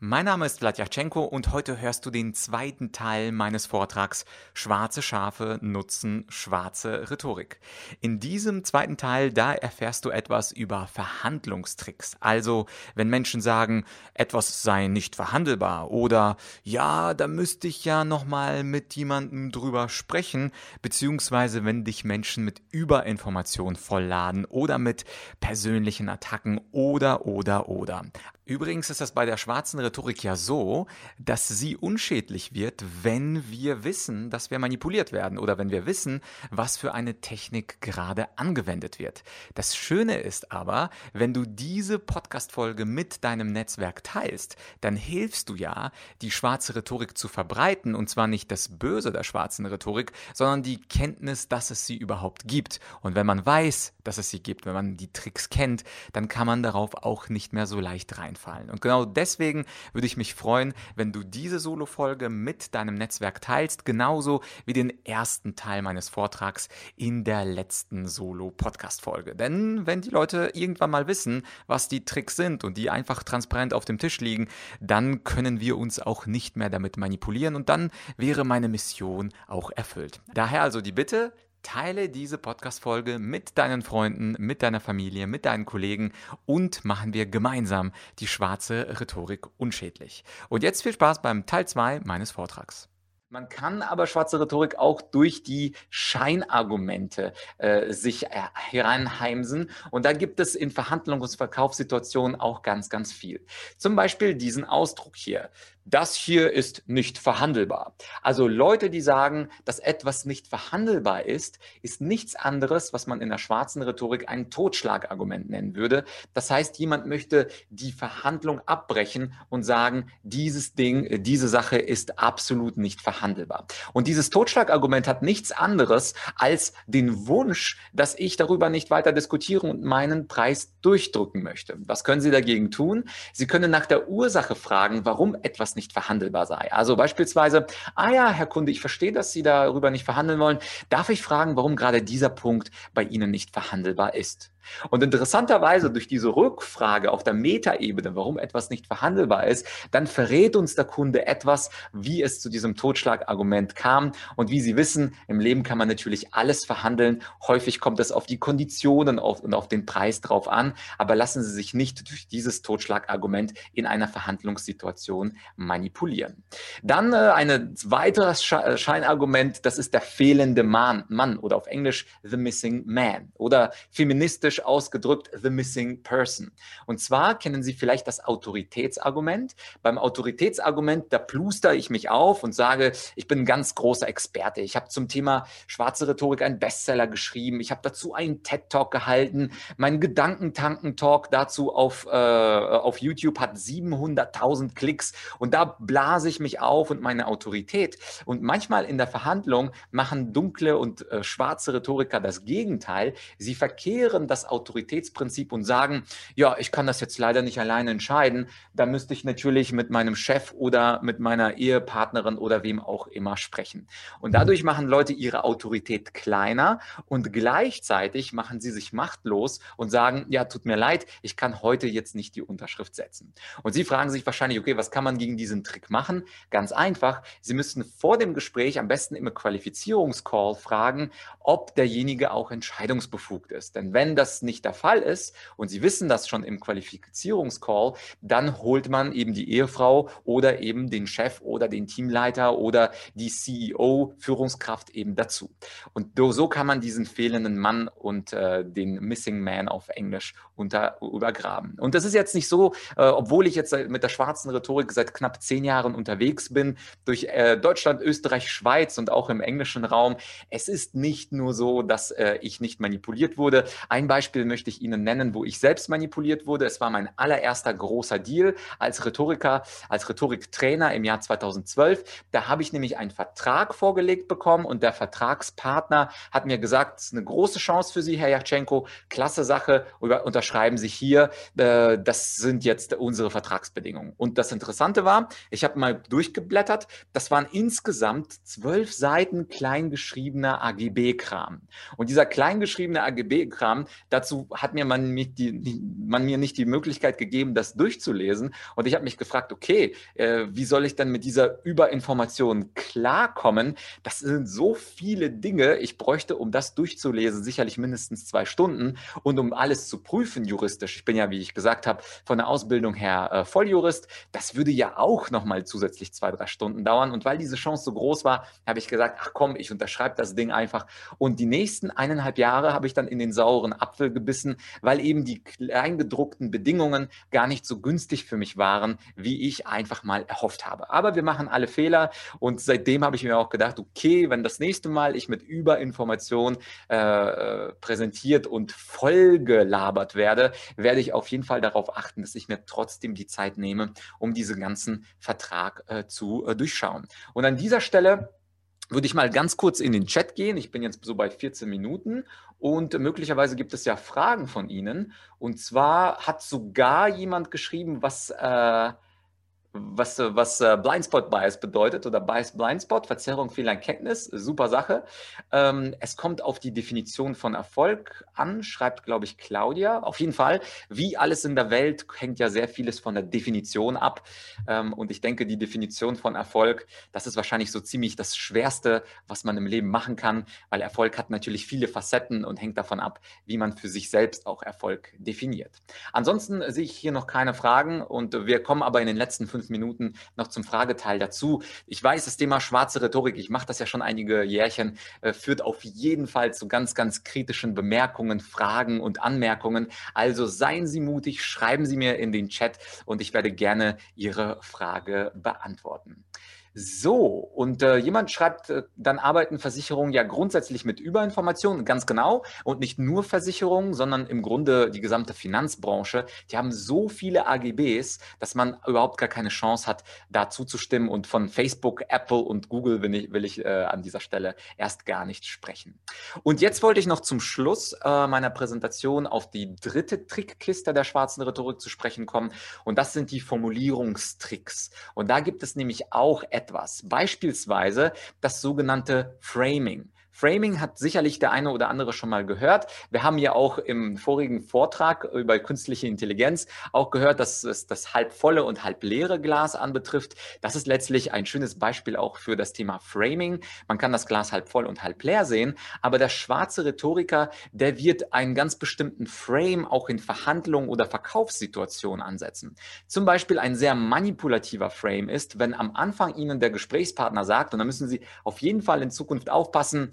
Mein Name ist Vladyachenko und heute hörst du den zweiten Teil meines Vortrags Schwarze Schafe nutzen schwarze Rhetorik. In diesem zweiten Teil, da erfährst du etwas über Verhandlungstricks. Also, wenn Menschen sagen, etwas sei nicht verhandelbar oder ja, da müsste ich ja nochmal mit jemandem drüber sprechen, beziehungsweise wenn dich Menschen mit Überinformation vollladen oder mit persönlichen Attacken oder oder oder. Übrigens ist das bei der schwarzen Rhetorik ja so, dass sie unschädlich wird, wenn wir wissen, dass wir manipuliert werden oder wenn wir wissen, was für eine Technik gerade angewendet wird. Das Schöne ist aber, wenn du diese Podcast-Folge mit deinem Netzwerk teilst, dann hilfst du ja, die schwarze Rhetorik zu verbreiten und zwar nicht das Böse der schwarzen Rhetorik, sondern die Kenntnis, dass es sie überhaupt gibt. Und wenn man weiß, dass es sie gibt, wenn man die Tricks kennt, dann kann man darauf auch nicht mehr so leicht rein einfallen. Und genau deswegen würde ich mich freuen, wenn du diese Solo-Folge mit deinem Netzwerk teilst, genauso wie den ersten Teil meines Vortrags in der letzten Solo-Podcast-Folge. Denn wenn die Leute irgendwann mal wissen, was die Tricks sind und die einfach transparent auf dem Tisch liegen, dann können wir uns auch nicht mehr damit manipulieren und dann wäre meine Mission auch erfüllt. Daher also die Bitte, Teile diese Podcast-Folge mit deinen Freunden, mit deiner Familie, mit deinen Kollegen und machen wir gemeinsam die schwarze Rhetorik unschädlich. Und jetzt viel Spaß beim Teil 2 meines Vortrags. Man kann aber schwarze Rhetorik auch durch die Scheinargumente äh, sich äh, heranheimsen. Und da gibt es in Verhandlungs- und Verkaufssituationen auch ganz, ganz viel. Zum Beispiel diesen Ausdruck hier das hier ist nicht verhandelbar. Also Leute, die sagen, dass etwas nicht verhandelbar ist, ist nichts anderes, was man in der schwarzen Rhetorik ein Totschlagargument nennen würde. Das heißt, jemand möchte die Verhandlung abbrechen und sagen, dieses Ding, diese Sache ist absolut nicht verhandelbar. Und dieses Totschlagargument hat nichts anderes als den Wunsch, dass ich darüber nicht weiter diskutiere und meinen Preis durchdrücken möchte. Was können Sie dagegen tun? Sie können nach der Ursache fragen, warum etwas nicht verhandelbar sei. Also beispielsweise, ah ja, Herr Kunde, ich verstehe, dass Sie darüber nicht verhandeln wollen. Darf ich fragen, warum gerade dieser Punkt bei Ihnen nicht verhandelbar ist? Und interessanterweise durch diese Rückfrage auf der Metaebene, warum etwas nicht verhandelbar ist, dann verrät uns der Kunde etwas, wie es zu diesem Totschlagargument kam. Und wie Sie wissen, im Leben kann man natürlich alles verhandeln. Häufig kommt es auf die Konditionen und auf den Preis drauf an. Aber lassen Sie sich nicht durch dieses Totschlagargument in einer Verhandlungssituation manipulieren. Dann äh, ein weiteres äh, Scheinargument, das ist der fehlende Mann, Mann oder auf Englisch the missing man oder feministisch englisch ausgedrückt The Missing Person. Und zwar kennen Sie vielleicht das Autoritätsargument. Beim Autoritätsargument, da pluster ich mich auf und sage, ich bin ein ganz großer Experte. Ich habe zum Thema schwarze Rhetorik einen Bestseller geschrieben. Ich habe dazu einen TED-Talk gehalten. Mein Gedankentanken-Talk dazu auf, äh, auf YouTube hat 700.000 Klicks. Und da blase ich mich auf und meine Autorität. Und manchmal in der Verhandlung machen dunkle und äh, schwarze Rhetoriker das Gegenteil. Sie verkehren das Autoritätsprinzip und sagen, ja, ich kann das jetzt leider nicht alleine entscheiden, da müsste ich natürlich mit meinem Chef oder mit meiner Ehepartnerin oder wem auch immer sprechen. Und dadurch machen Leute ihre Autorität kleiner und gleichzeitig machen sie sich machtlos und sagen, ja, tut mir leid, ich kann heute jetzt nicht die Unterschrift setzen. Und Sie fragen sich wahrscheinlich, okay, was kann man gegen diesen Trick machen? Ganz einfach, Sie müssen vor dem Gespräch am besten im Qualifizierungscall fragen, ob derjenige auch entscheidungsbefugt ist. Denn wenn das das nicht der Fall ist und Sie wissen das schon im Qualifizierungscall, dann holt man eben die Ehefrau oder eben den Chef oder den Teamleiter oder die CEO, Führungskraft eben dazu. Und so kann man diesen fehlenden Mann und äh, den Missing Man auf Englisch unter, übergraben. Und das ist jetzt nicht so, äh, obwohl ich jetzt mit der schwarzen Rhetorik seit knapp zehn Jahren unterwegs bin, durch äh, Deutschland, Österreich, Schweiz und auch im englischen Raum. Es ist nicht nur so, dass äh, ich nicht manipuliert wurde. Ein Beispiel Beispiel möchte ich Ihnen nennen, wo ich selbst manipuliert wurde. Es war mein allererster großer Deal als Rhetoriker, als Rhetoriktrainer im Jahr 2012. Da habe ich nämlich einen Vertrag vorgelegt bekommen und der Vertragspartner hat mir gesagt, es ist eine große Chance für Sie, Herr Jachenko, klasse Sache, unterschreiben Sie hier, äh, das sind jetzt unsere Vertragsbedingungen. Und das Interessante war, ich habe mal durchgeblättert, das waren insgesamt zwölf Seiten kleingeschriebener AGB-Kram. Und dieser kleingeschriebene AGB-Kram, dazu hat mir man, die, man mir nicht die Möglichkeit gegeben, das durchzulesen. Und ich habe mich gefragt, okay, äh, wie soll ich denn mit dieser Überinformation klarkommen? Das sind so viele Dinge, ich bräuchte, um das durchzulesen, sicherlich mindestens zwei Stunden. Und um alles zu prüfen juristisch, ich bin ja, wie ich gesagt habe, von der Ausbildung her äh, Volljurist, das würde ja auch nochmal zusätzlich zwei, drei Stunden dauern. Und weil diese Chance so groß war, habe ich gesagt, ach komm, ich unterschreibe das Ding einfach. Und die nächsten eineinhalb Jahre habe ich dann in den sauren Apfel gebissen, weil eben die kleingedruckten Bedingungen gar nicht so günstig für mich waren, wie ich einfach mal erhofft habe. Aber wir machen alle Fehler und seitdem habe ich mir auch gedacht, okay, wenn das nächste Mal ich mit Überinformation äh präsentiert und vollgelabert werde, werde ich auf jeden Fall darauf achten, dass ich mir trotzdem die Zeit nehme, um diesen ganzen Vertrag äh, zu äh, durchschauen. Und an dieser Stelle würde ich mal ganz kurz in den Chat gehen. Ich bin jetzt so bei 14 Minuten und möglicherweise gibt es ja Fragen von Ihnen. Und zwar hat sogar jemand geschrieben, was äh, was, was äh, Blindspot Bias bedeutet oder Bias Blindspot, Verzerrung Fehlerkenntnis, super Sache. Ähm, es kommt auf die Definition von Erfolg an, schreibt, glaube ich, Claudia. Auf jeden Fall, wie alles in der Welt hängt ja sehr vieles von der Definition ab. Ähm, und ich denke, die Definition von Erfolg, das ist wahrscheinlich so ziemlich das Schwerste, was man im Leben machen kann, weil Erfolg hat natürlich viele Facetten und hängt davon ab, wie man für sich selbst auch Erfolg definiert. Ansonsten sehe ich hier noch keine Fragen und wir kommen aber in den letzten fünf Minuten noch zum Frageteil dazu. Ich weiß, das Thema schwarze Rhetorik, ich mache das ja schon einige Jährchen, äh, führt auf jeden Fall zu ganz, ganz kritischen Bemerkungen, Fragen und Anmerkungen. Also seien Sie mutig, schreiben Sie mir in den Chat und ich werde gerne Ihre Frage beantworten. So, und äh, jemand schreibt, äh, dann arbeiten Versicherungen ja grundsätzlich mit Überinformationen, ganz genau, und nicht nur Versicherungen, sondern im Grunde die gesamte Finanzbranche. Die haben so viele AGBs, dass man überhaupt gar keine Chance hat, da zuzustimmen. Und von Facebook, Apple und Google will ich, will ich äh, an dieser Stelle erst gar nicht sprechen. Und jetzt wollte ich noch zum Schluss äh, meiner Präsentation auf die dritte Trickkiste der schwarzen Rhetorik zu sprechen kommen. Und das sind die Formulierungstricks. Und da gibt es nämlich auch etwas. Beispielsweise das sogenannte Framing. Framing hat sicherlich der eine oder andere schon mal gehört. Wir haben ja auch im vorigen Vortrag über künstliche Intelligenz auch gehört, dass es das halb volle und halb leere Glas anbetrifft. Das ist letztlich ein schönes Beispiel auch für das Thema Framing. Man kann das Glas halb voll und halb leer sehen, aber der schwarze Rhetoriker, der wird einen ganz bestimmten Frame auch in Verhandlungen oder Verkaufssituationen ansetzen. Zum Beispiel ein sehr manipulativer Frame ist, wenn am Anfang Ihnen der Gesprächspartner sagt, und da müssen Sie auf jeden Fall in Zukunft aufpassen,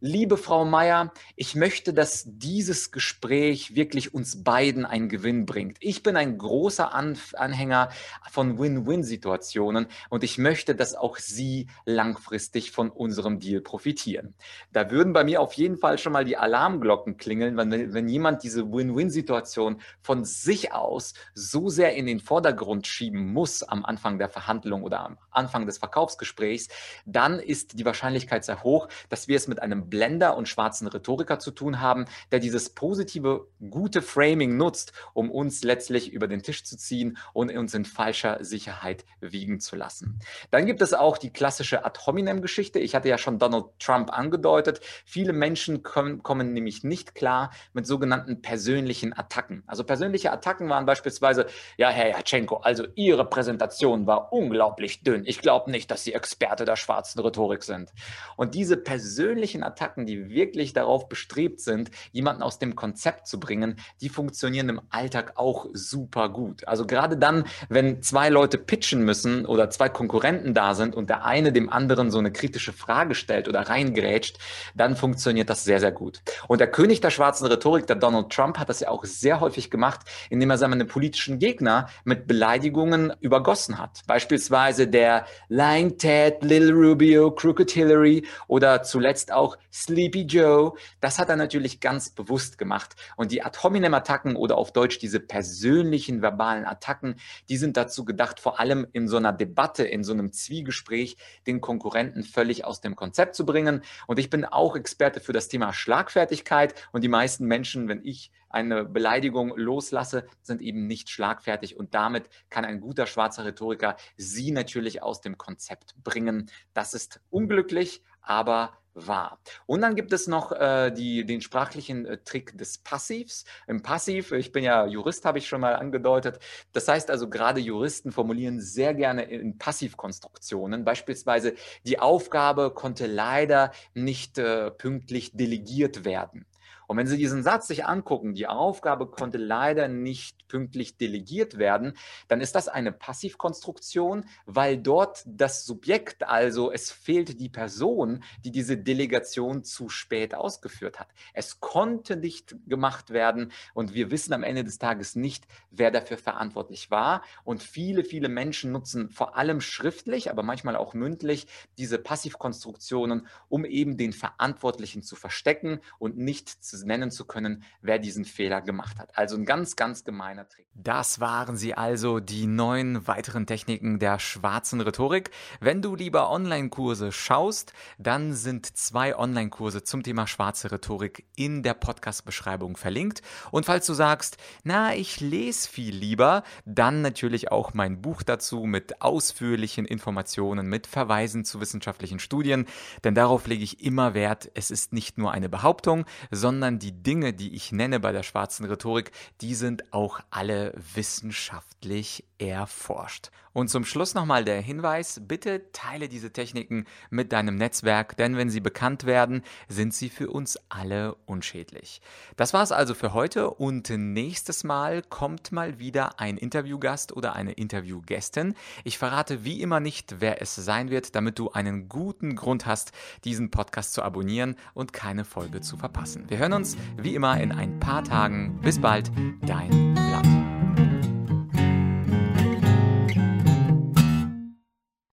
Liebe Frau Meier, ich möchte, dass dieses Gespräch wirklich uns beiden einen Gewinn bringt. Ich bin ein großer Anhänger von Win-Win-Situationen und ich möchte, dass auch Sie langfristig von unserem Deal profitieren. Da würden bei mir auf jeden Fall schon mal die Alarmglocken klingeln, wenn, wenn jemand diese Win-Win-Situation von sich aus so sehr in den Vordergrund schieben muss am Anfang der Verhandlung oder am Anfang des Verkaufsgesprächs, dann ist die Wahrscheinlichkeit sehr hoch, dass wir es mit einem Blender und schwarzen Rhetoriker zu tun haben, der dieses positive, gute Framing nutzt, um uns letztlich über den Tisch zu ziehen und uns in falscher Sicherheit wiegen zu lassen. Dann gibt es auch die klassische Ad hominem-Geschichte. Ich hatte ja schon Donald Trump angedeutet. Viele Menschen kommen, kommen nämlich nicht klar mit sogenannten persönlichen Attacken. Also persönliche Attacken waren beispielsweise, ja, Herr Jatschenko, also Ihre Präsentation war unglaublich dünn. Ich glaube nicht, dass Sie Experte der schwarzen Rhetorik sind. Und diese persönlichen Attacken Attacken, die wirklich darauf bestrebt sind, jemanden aus dem Konzept zu bringen, die funktionieren im Alltag auch super gut. Also gerade dann, wenn zwei Leute pitchen müssen oder zwei Konkurrenten da sind und der eine dem anderen so eine kritische Frage stellt oder reingrätscht, dann funktioniert das sehr, sehr gut. Und der König der schwarzen Rhetorik, der Donald Trump, hat das ja auch sehr häufig gemacht, indem er seine politischen Gegner mit Beleidigungen übergossen hat. Beispielsweise der Lying Ted, Little Rubio, Crooked Hillary oder zuletzt auch Sleepy Joe. Das hat er natürlich ganz bewusst gemacht. Und die Ad hominem Attacken oder auf Deutsch diese persönlichen verbalen Attacken, die sind dazu gedacht, vor allem in so einer Debatte, in so einem Zwiegespräch, den Konkurrenten völlig aus dem Konzept zu bringen. Und ich bin auch Experte für das Thema Schlagfertigkeit. Und die meisten Menschen, wenn ich eine Beleidigung loslasse, sind eben nicht schlagfertig. Und damit kann ein guter schwarzer Rhetoriker sie natürlich aus dem Konzept bringen. Das ist unglücklich, aber wahr. Und dann gibt es noch äh, die, den sprachlichen äh, Trick des Passivs. Im Passiv, ich bin ja Jurist, habe ich schon mal angedeutet. Das heißt also, gerade Juristen formulieren sehr gerne in Passivkonstruktionen. Beispielsweise, die Aufgabe konnte leider nicht äh, pünktlich delegiert werden. Und wenn Sie diesen Satz sich angucken, die Aufgabe konnte leider nicht pünktlich delegiert werden, dann ist das eine Passivkonstruktion, weil dort das Subjekt, also es fehlt die Person, die diese Delegation zu spät ausgeführt hat. Es konnte nicht gemacht werden und wir wissen am Ende des Tages nicht, wer dafür verantwortlich war. Und viele, viele Menschen nutzen vor allem schriftlich, aber manchmal auch mündlich diese Passivkonstruktionen, um eben den Verantwortlichen zu verstecken und nicht zu nennen zu können, wer diesen Fehler gemacht hat. Also ein ganz, ganz gemeiner Trick. Das waren sie also, die neun weiteren Techniken der schwarzen Rhetorik. Wenn du lieber Online-Kurse schaust, dann sind zwei Online-Kurse zum Thema schwarze Rhetorik in der Podcast-Beschreibung verlinkt. Und falls du sagst, na, ich lese viel lieber, dann natürlich auch mein Buch dazu mit ausführlichen Informationen, mit Verweisen zu wissenschaftlichen Studien. Denn darauf lege ich immer Wert. Es ist nicht nur eine Behauptung, sondern sondern die Dinge, die ich nenne bei der schwarzen Rhetorik, die sind auch alle wissenschaftlich erforscht. Und zum Schluss nochmal der Hinweis, bitte teile diese Techniken mit deinem Netzwerk, denn wenn sie bekannt werden, sind sie für uns alle unschädlich. Das war's also für heute und nächstes Mal kommt mal wieder ein Interviewgast oder eine Interviewgästin. Ich verrate wie immer nicht, wer es sein wird, damit du einen guten Grund hast, diesen Podcast zu abonnieren und keine Folge zu verpassen. Wir hören uns wie immer in ein paar Tagen. Bis bald, dein Blatt.